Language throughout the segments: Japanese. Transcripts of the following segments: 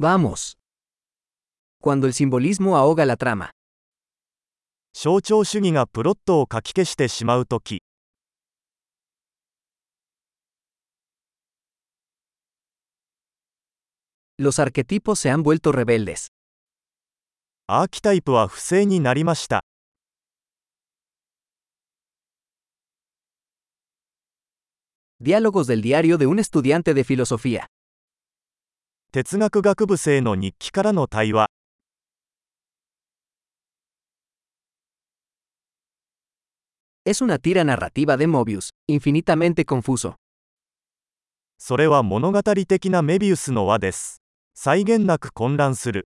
Vamos. Cuando el simbolismo ahoga la trama. 象徴主義がプロットをかき消してしまうとき Los arquetipos se han vuelto rebeldes. アーキタイプは不正になりました Diálogos del diario de un estudiante de filosofía. 哲学学部生の日記からの対話それは物語的なメビウスの輪です。際限なく混乱する。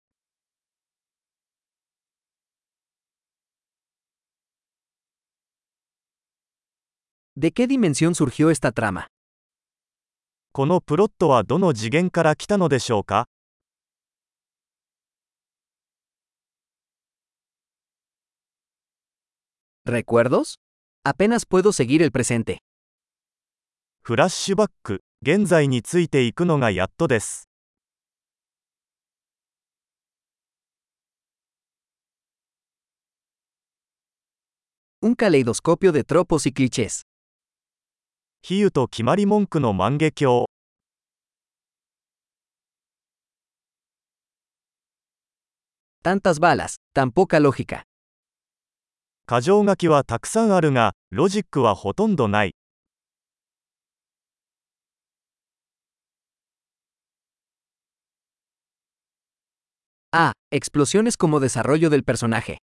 このプロットはどの次元から来たのでしょうか ¿Recuerdos? Apenas puedo seguir el presente. フラッシュバック現在についていくのがやっとです Un caleidoscopio de tropos y clichés. 比喩と決まり文句の万華鏡過剰書きはたくさんあるがロジックはほとんどない A. Explosiones como desarrollo del personaje.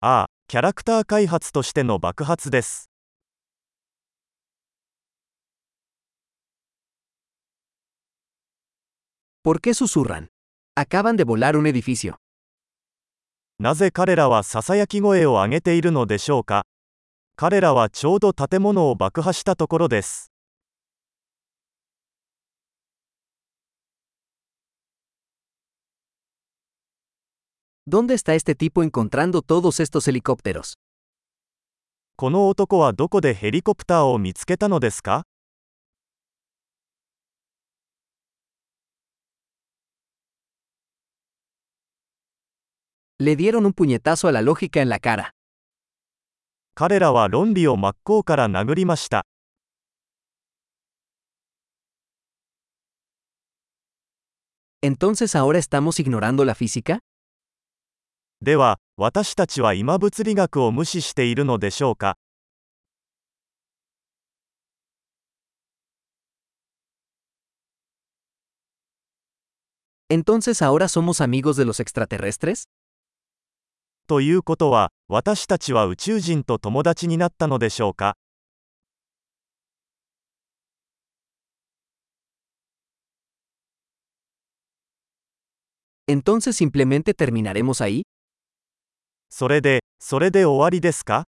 A. キャラクター開発としての爆発です。¿Por qué susuran Acaban de volar un edificio. なぜ彼らはささやき声を上げているのでしょうか彼らはちょうど建物を爆破したところです。この男はどこでヘリコプターを見つけたのですか Le dieron un puñetazo a la lógica en la cara. 彼らは論理を真っ向から殴りました ¿Entonces ahora estamos ignorando la física? では私たちは今物理学を無視しているのでしょうか ¿Entonces ahora somos amigos de los extraterrestres? ということは私たちは宇宙人と友達になったのでしょうか？¿Entonces simplemente terminaremos ahí? それでそれで終わりですか？